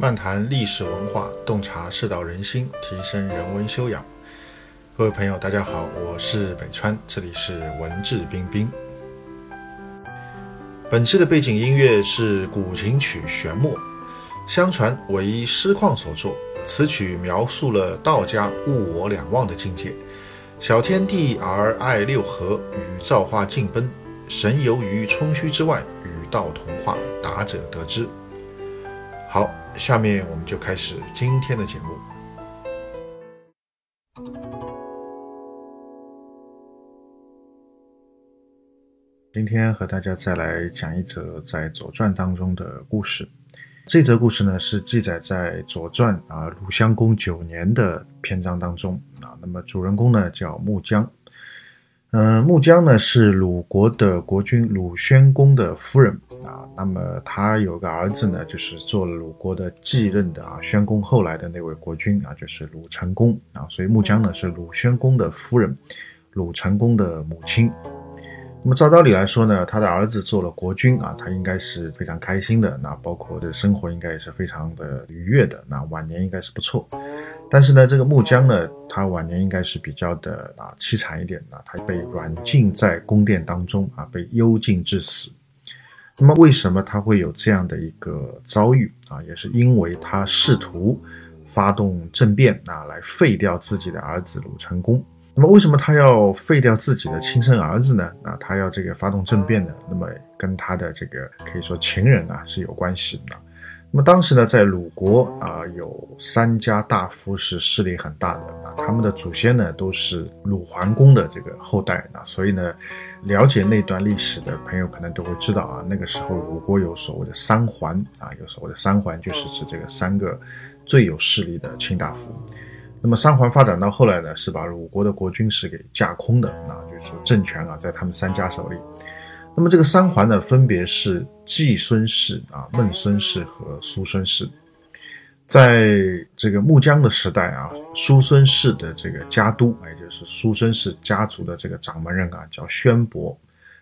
漫谈历史文化，洞察世道人心，提升人文修养。各位朋友，大家好，我是北川，这里是文质彬彬。本期的背景音乐是古琴曲《玄墨》，相传为师旷所作。此曲描述了道家物我两忘的境界，小天地而爱六合，与造化竞奔，神游于冲虚之外，与道同化，达者得之。好，下面我们就开始今天的节目。今天和大家再来讲一则在《左传》当中的故事。这则故事呢，是记载在《左传》啊鲁襄公九年的篇章当中啊。那么主人公呢叫穆姜。嗯，穆姜呢是鲁国的国君鲁宣公的夫人啊。那么他有个儿子呢，就是做了鲁国的继任的啊，宣公后来的那位国君啊，就是鲁成公啊。所以穆姜呢是鲁宣公的夫人，鲁成公的母亲。那么照道理来说呢，他的儿子做了国君啊，他应该是非常开心的，那包括的生活应该也是非常的愉悦的，那晚年应该是不错。但是呢，这个穆姜呢，他晚年应该是比较的啊凄惨一点的，他被软禁在宫殿当中啊，被幽禁致死。那么为什么他会有这样的一个遭遇啊？也是因为他试图发动政变啊，来废掉自己的儿子鲁成功。那么为什么他要废掉自己的亲生儿子呢？啊，他要这个发动政变呢？那么跟他的这个可以说情人啊是有关系的。那么当时呢，在鲁国啊，有三家大夫是势力很大的啊，他们的祖先呢都是鲁桓公的这个后代啊，所以呢，了解那段历史的朋友可能都会知道啊，那个时候鲁国有所谓的三桓啊，有所谓的三桓就是指这个三个最有势力的卿大夫。那么三桓发展到后来呢，是把鲁国的国君是给架空的啊，就是说政权啊在他们三家手里。那么这个三桓呢，分别是季孙氏啊、孟孙氏和叔孙氏。在这个穆姜的时代啊，叔孙氏的这个家督，也就是叔孙氏家族的这个掌门人啊，叫宣伯。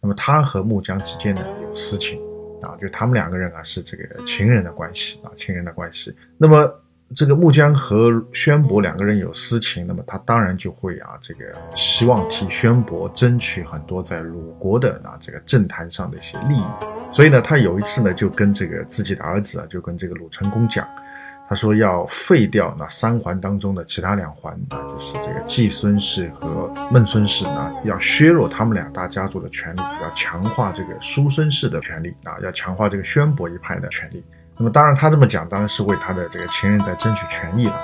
那么他和穆姜之间呢有私情啊，就他们两个人啊是这个情人的关系啊，情人的关系。那么这个穆江和宣伯两个人有私情，那么他当然就会啊，这个希望替宣伯争取很多在鲁国的啊这个政坛上的一些利益。所以呢，他有一次呢，就跟这个自己的儿子啊，就跟这个鲁成公讲，他说要废掉那三环当中的其他两环啊，就是这个季孙氏和孟孙氏啊，要削弱他们两大家族的权力，要强化这个叔孙氏的权力啊，要强化这个宣伯一派的权力。那么当然，他这么讲当然是为他的这个情人在争取权益了。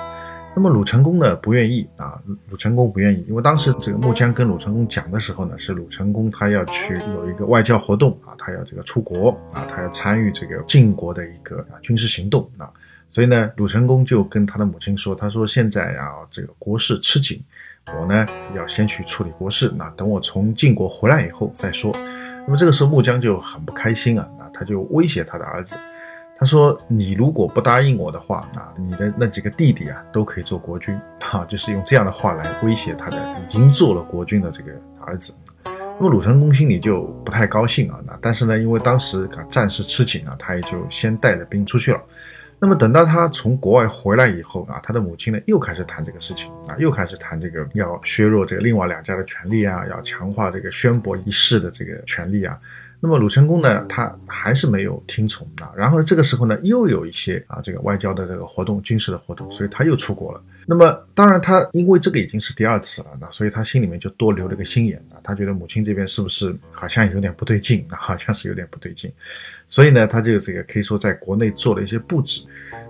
那么鲁成公呢不愿意啊，鲁成公不愿意，因为当时这个穆姜跟鲁成公讲的时候呢，是鲁成公他要去有一个外交活动啊，他要这个出国啊，他要参与这个晋国的一个军事行动啊，所以呢，鲁成公就跟他的母亲说，他说现在啊这个国事吃紧，我呢要先去处理国事，那等我从晋国回来以后再说。那么这个时候穆姜就很不开心啊，啊他就威胁他的儿子。他说：“你如果不答应我的话，那你的那几个弟弟啊，都可以做国君，哈，就是用这样的话来威胁他的已经做了国君的这个儿子。那么鲁成公心里就不太高兴啊，那但是呢，因为当时啊战事吃紧啊，他也就先带着兵出去了。那么等到他从国外回来以后啊，他的母亲呢又开始谈这个事情啊，又开始谈这个要削弱这个另外两家的权利啊，要强化这个宣伯一世的这个权利啊。”那么鲁成功呢，他还是没有听从啊。然后这个时候呢，又有一些啊这个外交的这个活动、军事的活动，所以他又出国了。那么当然他因为这个已经是第二次了，那所以他心里面就多留了个心眼啊。他觉得母亲这边是不是好像有点不对劲啊？好像是有点不对劲。所以呢，他就这个可以说在国内做了一些布置。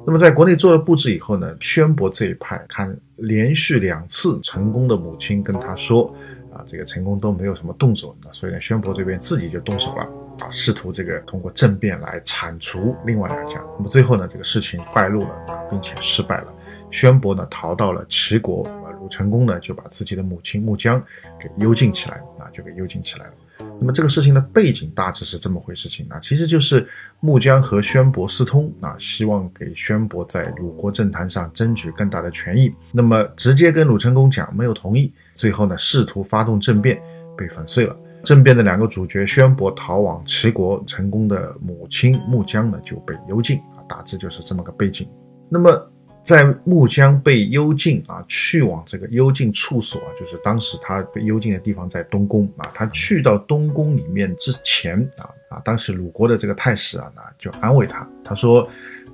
那么在国内做了布置以后呢，宣伯这一派看连续两次成功的母亲跟他说。啊，这个成功都没有什么动作，那所以呢，宣伯这边自己就动手了啊，试图这个通过政变来铲除另外两家。那么最后呢，这个事情败露了啊，并且失败了。宣伯呢逃到了齐国，啊，鲁成功呢就把自己的母亲穆姜给幽禁起来，啊，就给幽禁起来了。那么这个事情的背景大致是这么回事情啊，其实就是穆姜和宣伯私通啊，希望给宣伯在鲁国政坛上争取更大的权益。那么直接跟鲁成公讲，没有同意。最后呢，试图发动政变，被粉碎了。政变的两个主角宣伯逃往齐国，成功的母亲穆姜呢就被幽禁啊，大致就是这么个背景。那么在木姜被幽禁啊，去往这个幽禁处所啊，就是当时他被幽禁的地方在东宫啊。他去到东宫里面之前啊啊，当时鲁国的这个太史啊，那就安慰他，他说。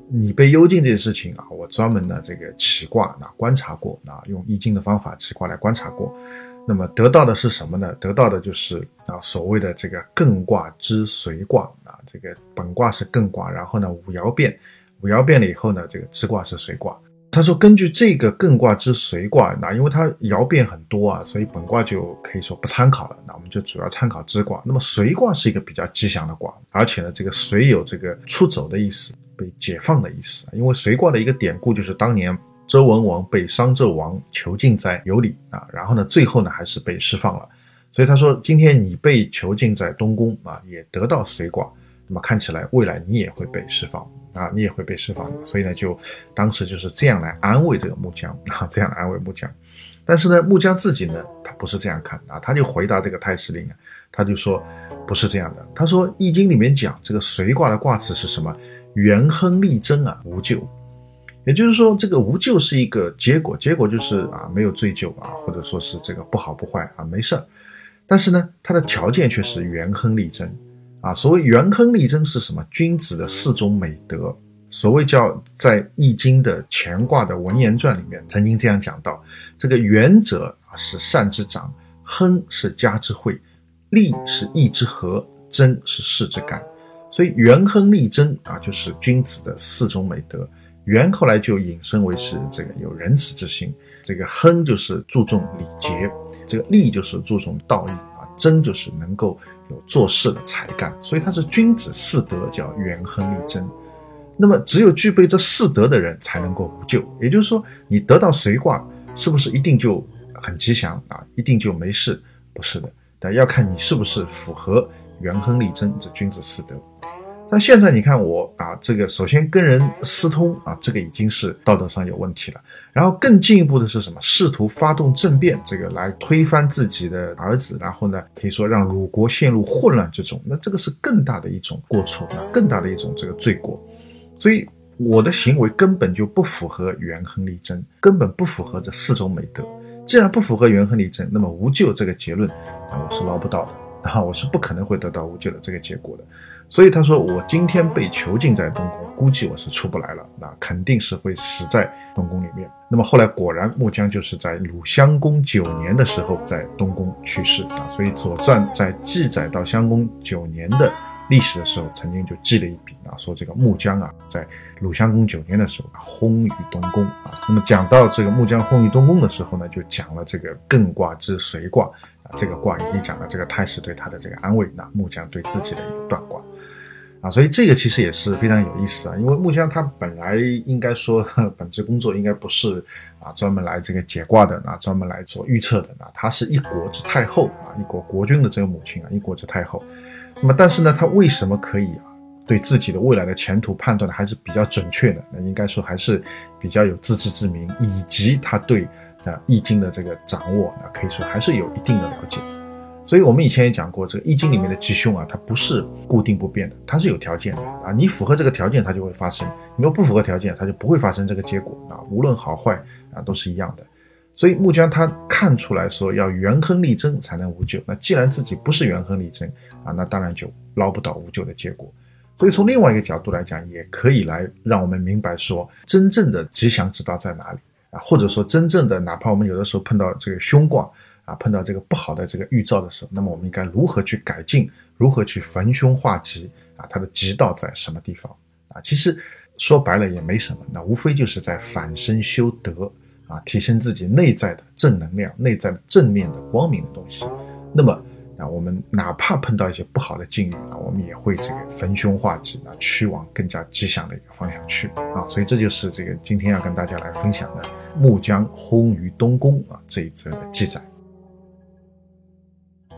你被幽禁这件事情啊，我专门的这个起卦啊观察过啊，用易经的方法起卦来观察过，那么得到的是什么呢？得到的就是啊所谓的这个艮卦之随卦啊，这个本卦是艮卦，然后呢五爻变，五爻变了以后呢，这个支卦是随卦。他说根据这个艮卦之随卦，那因为它爻变很多啊，所以本卦就可以说不参考了。那我们就主要参考支卦。那么随卦是一个比较吉祥的卦，而且呢这个随有这个出走的意思。被解放的意思，因为随卦的一个典故就是当年周文王被商纣王囚禁在羑里啊，然后呢，最后呢还是被释放了。所以他说，今天你被囚禁在东宫啊，也得到随卦，那么看起来未来你也会被释放啊，你也会被释放。所以呢，就当时就是这样来安慰这个木匠啊，这样安慰木匠。但是呢，木匠自己呢，他不是这样看啊，他就回答这个太师令啊，他就说不是这样的。他说《易经》里面讲这个随卦的卦辞是什么？元亨利贞啊，无咎，也就是说，这个无咎是一个结果，结果就是啊，没有追究啊，或者说是这个不好不坏啊，没事儿。但是呢，它的条件却是元亨利贞啊。所谓元亨利贞是什么？君子的四种美德。所谓叫在《易经》的乾卦的文言传里面曾经这样讲到：这个元者啊是善之长，亨是家之惠，利是义之和，贞是事之干。所以元亨利贞啊，就是君子的四种美德。元后来就引申为是这个有仁慈之心，这个亨就是注重礼节，这个利就是注重道义真，就是能够有做事的才干。所以他是君子四德，叫元亨利贞。那么只有具备这四德的人才能够无咎。也就是说，你得到随卦，是不是一定就很吉祥啊？一定就没事？不是的，但要看你是不是符合元亨利贞这君子四德。那现在你看我啊，这个首先跟人私通啊，这个已经是道德上有问题了。然后更进一步的是什么？试图发动政变，这个来推翻自己的儿子，然后呢，可以说让鲁国陷入混乱之中。那这个是更大的一种过错，更大的一种这个罪过。所以我的行为根本就不符合元亨利贞，根本不符合这四种美德。既然不符合元亨利贞，那么无咎这个结论啊，我是捞不到的啊，我是不可能会得到无咎的这个结果的。所以他说，我今天被囚禁在东宫，估计我是出不来了，那肯定是会死在东宫里面。那么后来果然，木姜就是在鲁襄公九年的时候在东宫去世啊。所以《左传》在记载到襄公九年的历史的时候，曾经就记了一笔啊，说这个木姜啊，在鲁襄公九年的时候薨于东宫啊。那么讲到这个木姜薨于东宫的时候呢，就讲了这个艮卦之随卦啊，这个卦已经讲了这个太史对他的这个安慰，那木姜对自己的一个断卦。啊，所以这个其实也是非常有意思啊，因为木姜他本来应该说 本职工作应该不是啊专门来这个解卦的啊，专门来做预测的啊，他是一国之太后啊，一国国君的这个母亲啊，一国之太后。那么但是呢，他为什么可以啊对自己的未来的前途判断的还是比较准确的？那应该说还是比较有自知之明，以及他对啊易经的这个掌握，那可以说还是有一定的了解。所以我们以前也讲过，这个易经里面的吉凶啊，它不是固定不变的，它是有条件的啊。你符合这个条件，它就会发生；你若不符合条件，它就不会发生这个结果啊。无论好坏啊，都是一样的。所以木姜他看出来说要元亨利贞才能无咎。那既然自己不是元亨利贞啊，那当然就捞不到无咎的结果。所以从另外一个角度来讲，也可以来让我们明白说，真正的吉祥之道在哪里啊？或者说，真正的哪怕我们有的时候碰到这个凶卦。啊，碰到这个不好的这个预兆的时候，那么我们应该如何去改进？如何去逢凶化吉？啊，它的吉道在什么地方？啊，其实说白了也没什么，那无非就是在反身修德，啊，提升自己内在的正能量、内在的正面的光明的东西。那么，啊，我们哪怕碰到一些不好的境遇啊，我们也会这个逢凶化吉，啊，去往更加吉祥的一个方向去。啊，所以这就是这个今天要跟大家来分享的木姜薨于东宫啊这一则的记载。